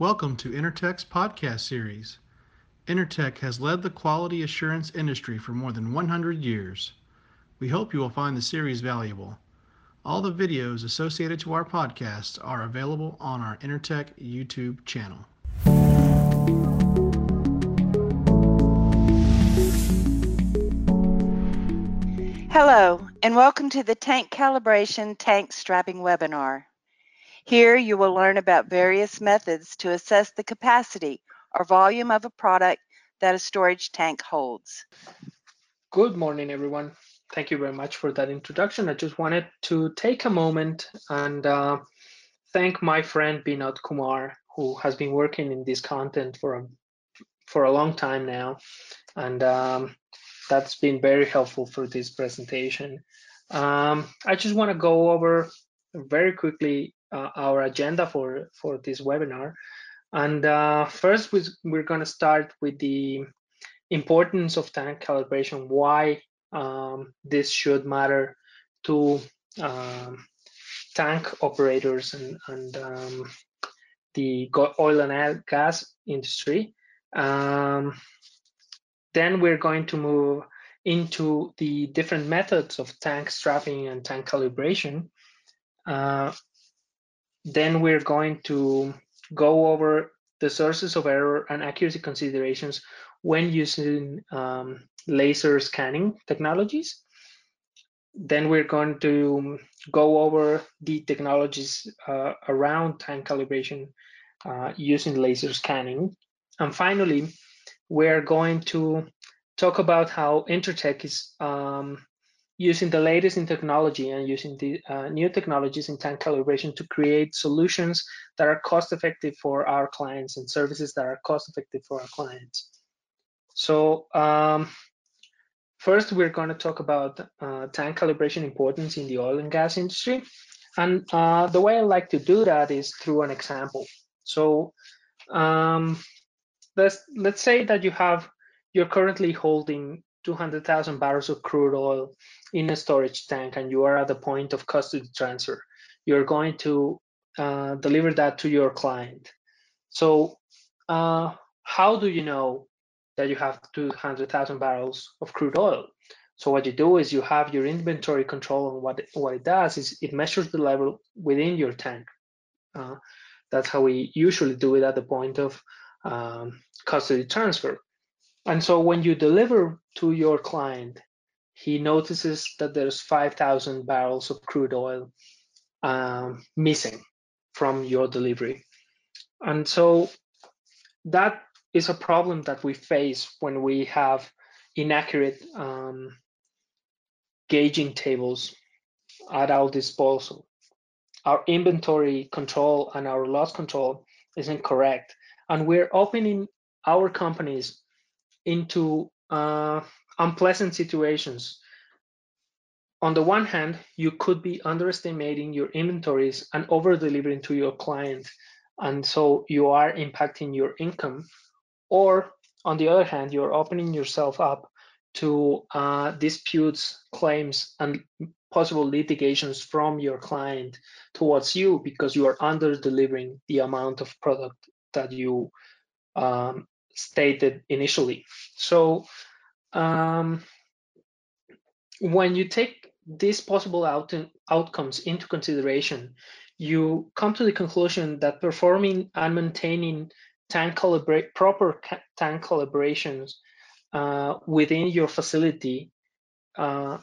Welcome to Intertek's podcast series. Intertek has led the quality assurance industry for more than 100 years. We hope you will find the series valuable. All the videos associated to our podcast are available on our Intertek YouTube channel. Hello, and welcome to the Tank Calibration Tank Strapping webinar. Here you will learn about various methods to assess the capacity or volume of a product that a storage tank holds. Good morning, everyone. Thank you very much for that introduction. I just wanted to take a moment and uh, thank my friend Binod Kumar, who has been working in this content for a, for a long time now. And um, that's been very helpful for this presentation. Um, I just want to go over very quickly uh, our agenda for, for this webinar. And uh, first, we, we're going to start with the importance of tank calibration, why um, this should matter to um, tank operators and, and um, the oil and gas industry. Um, then we're going to move into the different methods of tank strapping and tank calibration. Uh, then we're going to go over the sources of error and accuracy considerations when using um, laser scanning technologies. Then we're going to go over the technologies uh, around time calibration uh, using laser scanning. And finally, we're going to talk about how Intertek is um, using the latest in technology and using the uh, new technologies in tank calibration to create solutions that are cost effective for our clients and services that are cost effective for our clients. So um, first, we're going to talk about uh, tank calibration importance in the oil and gas industry. And uh, the way I like to do that is through an example. So um, let's let's say that you have you're currently holding 200,000 barrels of crude oil in a storage tank and you are at the point of custody transfer. You're going to uh, deliver that to your client. So, uh, how do you know that you have 200,000 barrels of crude oil? So what you do is you have your inventory control, and what what it does is it measures the level within your tank. Uh, that's how we usually do it at the point of um, custody transfer. And so when you deliver to your client, he notices that there's 5,000 barrels of crude oil um, missing from your delivery. And so that is a problem that we face when we have inaccurate um, gauging tables at our disposal. Our inventory control and our loss control isn't correct. And we're opening our companies into uh, unpleasant situations. On the one hand, you could be underestimating your inventories and over delivering to your client, and so you are impacting your income. Or on the other hand, you're opening yourself up to uh, disputes, claims, and possible litigations from your client towards you because you are under delivering the amount of product that you um, stated initially. So um, when you take these possible out outcomes into consideration, you come to the conclusion that performing and maintaining tank calibrate proper tank calibrations uh, within your facility, uh,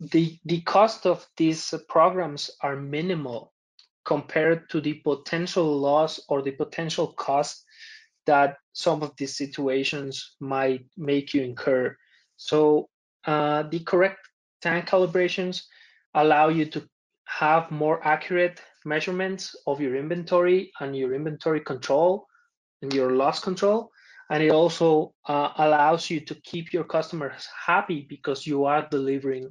the the cost of these programs are minimal compared to the potential loss or the potential cost that some of these situations might make you incur. So uh, the correct tank calibrations allow you to have more accurate measurements of your inventory and your inventory control and your loss control. And it also uh, allows you to keep your customers happy because you are delivering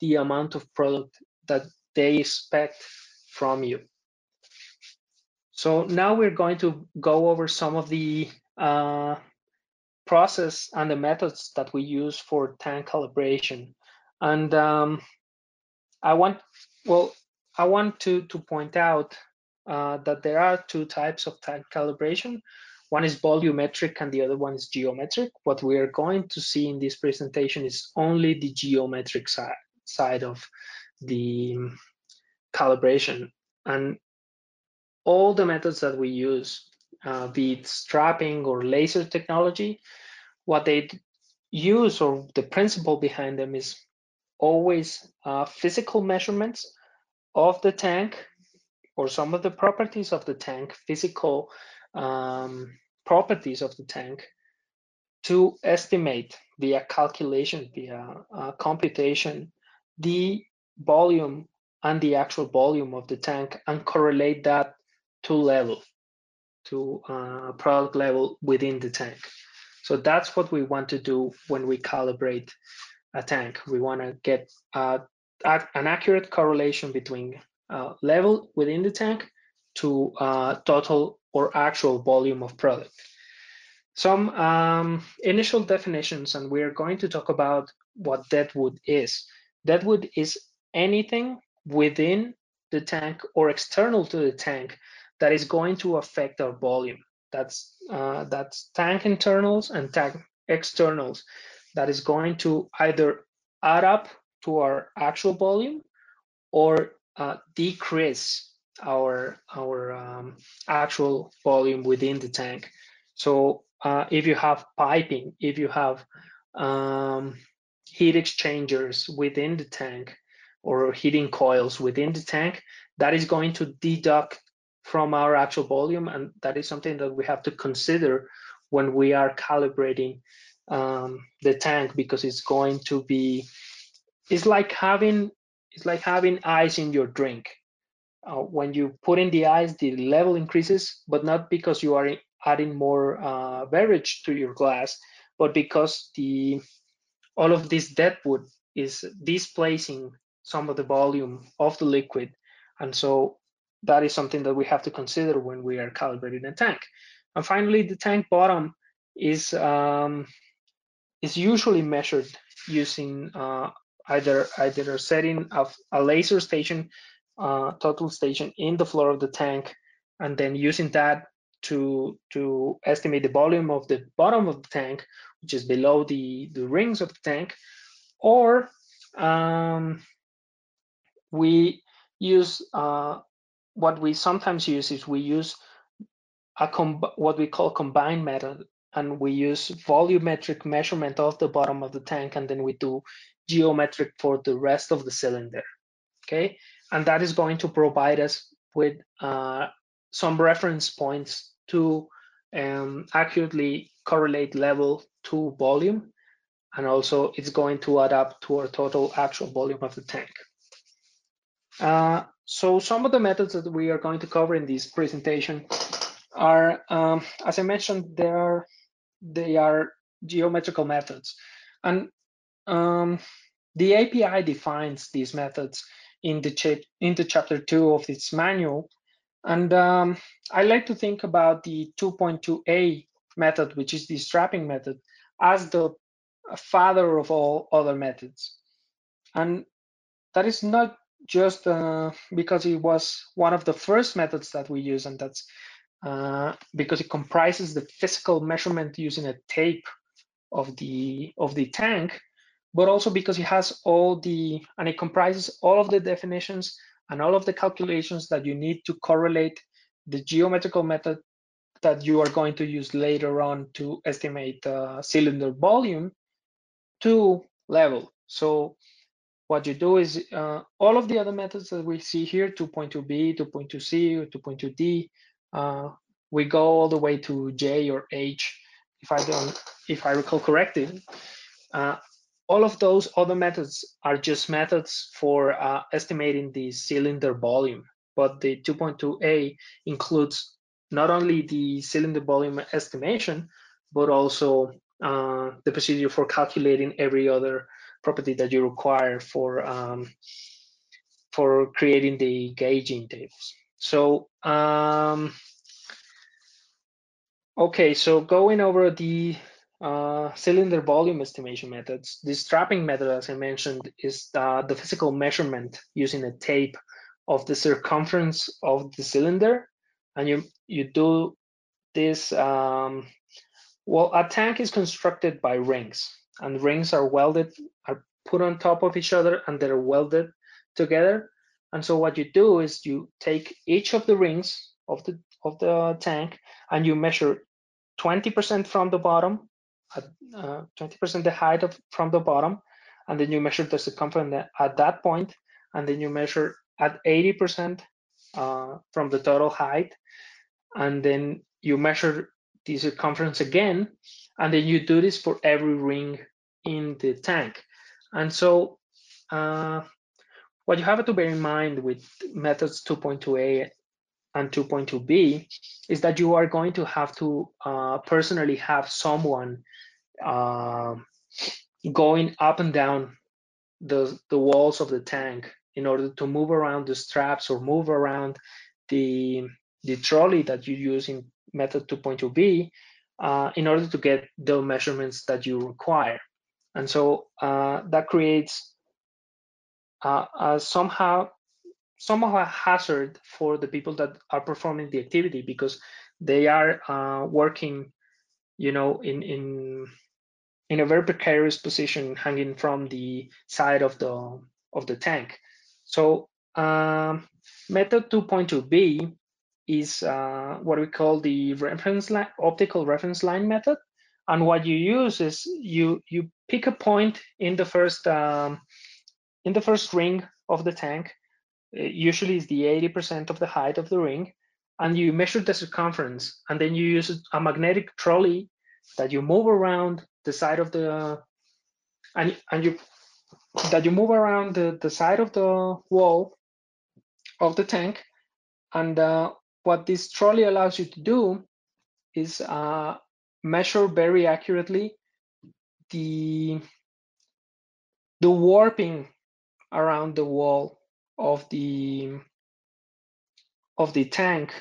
the amount of product that they expect from you. So now we're going to go over some of the uh, process and the methods that we use for tank calibration. And um, I want, well, I want to, to point out uh, that there are two types of tank calibration. One is volumetric and the other one is geometric. What we are going to see in this presentation is only the geometric side, side of the calibration. And all the methods that we use, uh, be it strapping or laser technology, what they use or the principle behind them is always uh, physical measurements of the tank or some of the properties of the tank, physical um, properties of the tank, to estimate via calculation, via uh, computation, the volume and the actual volume of the tank and correlate that to level, to uh, product level within the tank. So that's what we want to do when we calibrate a tank. We want to get uh, an accurate correlation between uh, level within the tank to uh, total or actual volume of product. Some um, initial definitions, and we're going to talk about what deadwood is. Deadwood is anything within the tank or external to the tank that is going to affect our volume. That's uh, that's tank internals and tank externals that is going to either add up to our actual volume or uh, decrease our our um, actual volume within the tank. So uh, if you have piping, if you have um, heat exchangers within the tank or heating coils within the tank, that is going to deduct from our actual volume, and that is something that we have to consider when we are calibrating um, the tank because it's going to be it's like having it's like having ice in your drink. Uh, when you put in the ice the level increases but not because you are adding more uh, beverage to your glass but because the all of this deadwood is displacing some of the volume of the liquid. And so that is something that we have to consider when we are calibrating a tank. And finally the tank bottom is um, is usually measured using uh, either either setting of a laser station, uh, total station in the floor of the tank, and then using that to to estimate the volume of the bottom of the tank, which is below the the rings of the tank, or um, we use uh, what we sometimes use is we use a what we call combined method and we use volumetric measurement of the bottom of the tank and then we do geometric for the rest of the cylinder okay? And that is going to provide us with uh, some reference points to um, accurately correlate level to volume and also it's going to add up to our total actual volume of the tank uh, so some of the methods that we are going to cover in this presentation are, um, as I mentioned, there are they are geometrical methods. And um, the API defines these methods in the, in the chapter two of its manual. And um, I like to think about the 2.2a method, which is the strapping method, as the father of all other methods. And that is not just uh, because it was one of the first methods that we use, and that's uh, because it comprises the physical measurement using a tape of the of the tank, but also because it has all the and it comprises all of the definitions and all of the calculations that you need to correlate the geometrical method that you are going to use later on to estimate the cylinder volume to level. So what you do is uh, all of the other methods that we see here, 2.2b, 2.2c, 2.2d, uh, we go all the way to J or H, if I don't, if I recall correctly. Uh, all of those other methods are just methods for uh, estimating the cylinder volume, but the 2.2a includes not only the cylinder volume estimation, but also uh, the procedure for calculating every other property that you require for um, for creating the gauging tables. So um, Okay, so going over the uh, cylinder volume estimation methods, the strapping method, as I mentioned, is uh, the physical measurement using a tape of the circumference of the cylinder, and you you do this. Um, well, a tank is constructed by rings, and rings are welded, put on top of each other, and they're welded together. And so what you do is you take each of the rings of the of the tank and you measure 20% from the bottom, 20% uh, the height of from the bottom, and then you measure the circumference at that point, and then you measure at 80% uh, from the total height, and then you measure the circumference again, and then you do this for every ring in the tank. And so uh, what you have to bear in mind with methods 2.2a and 2.2b is that you are going to have to uh, personally have someone uh, going up and down the, the walls of the tank in order to move around the straps or move around the, the trolley that you use in method 2.2b uh, in order to get the measurements that you require. And so uh, that creates uh, uh, somehow a hazard for the people that are performing the activity because they are uh, working, you know, in in in a very precarious position, hanging from the side of the of the tank. So um, method 2.2b is uh, what we call the reference line, optical reference line method. And what you use is you you pick a point in the first um, in the first ring of the tank, usually is the 80% of the height of the ring, and you measure the circumference, and then you use a magnetic trolley that you move around the side of the, and, and you, that you move around the, the side of the wall of the tank. And uh, what this trolley allows you to do is uh, measure very accurately the the warping around the wall of the of the tank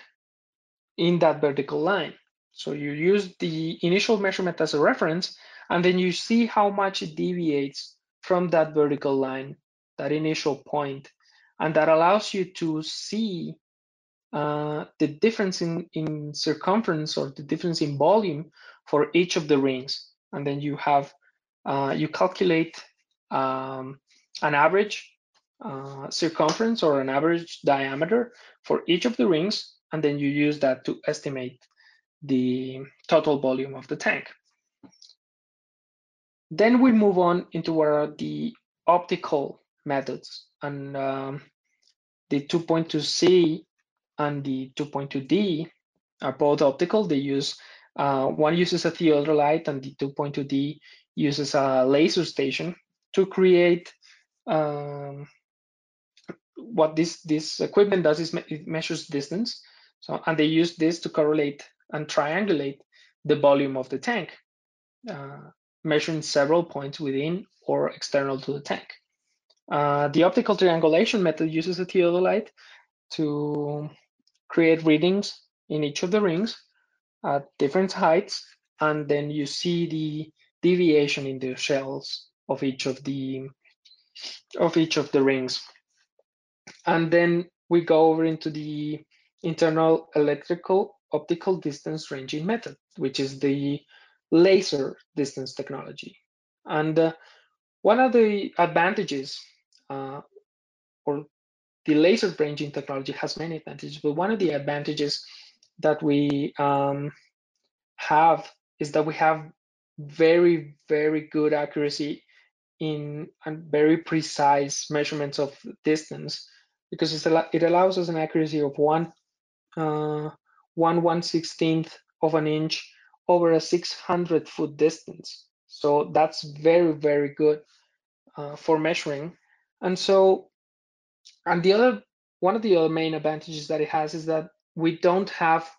in that vertical line. So you use the initial measurement as a reference, and then you see how much it deviates from that vertical line, that initial point, and that allows you to see uh, the difference in, in circumference or the difference in volume for each of the rings. And then you have, uh, you calculate um, an average uh, circumference or an average diameter for each of the rings, and then you use that to estimate the total volume of the tank. Then we move on into what are the optical methods, and um, the 2.2c and the 2.2d are both optical. They use uh, one uses a theodolite, and the 2.2d uses a laser station to create um, what this this equipment does is it measures distance. So and they use this to correlate and triangulate the volume of the tank, uh, measuring several points within or external to the tank. Uh, the optical triangulation method uses a theodolite to create readings in each of the rings at different heights, and then you see the deviation in the shells of each of the of each of the rings. And then we go over into the internal electrical optical distance ranging method, which is the laser distance technology. And uh, one of the advantages, uh, or the laser ranging technology has many advantages, but one of the advantages that we um, have is that we have very, very good accuracy in and very precise measurements of distance because it allows us an accuracy of one uh, one one sixteenth of an inch over a 600 foot distance. So that's very very good uh, for measuring. And so, and the other one of the other main advantages that it has is that we don't have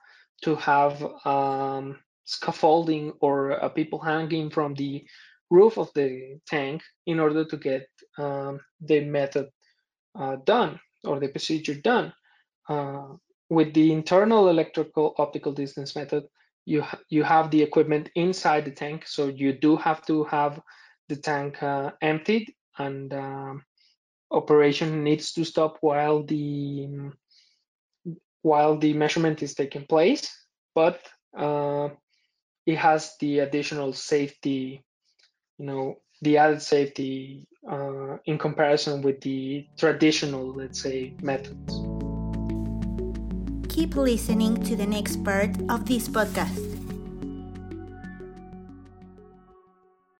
to have um, scaffolding or uh, people hanging from the roof of the tank in order to get um, the method uh, done or the procedure done. Uh, with the internal electrical optical distance method, you, ha you have the equipment inside the tank, so you do have to have the tank uh, emptied and um, operation needs to stop while the while the measurement is taking place, but uh, it has the additional safety, you know, the added safety uh, in comparison with the traditional, let's say, methods. Keep listening to the next part of this podcast.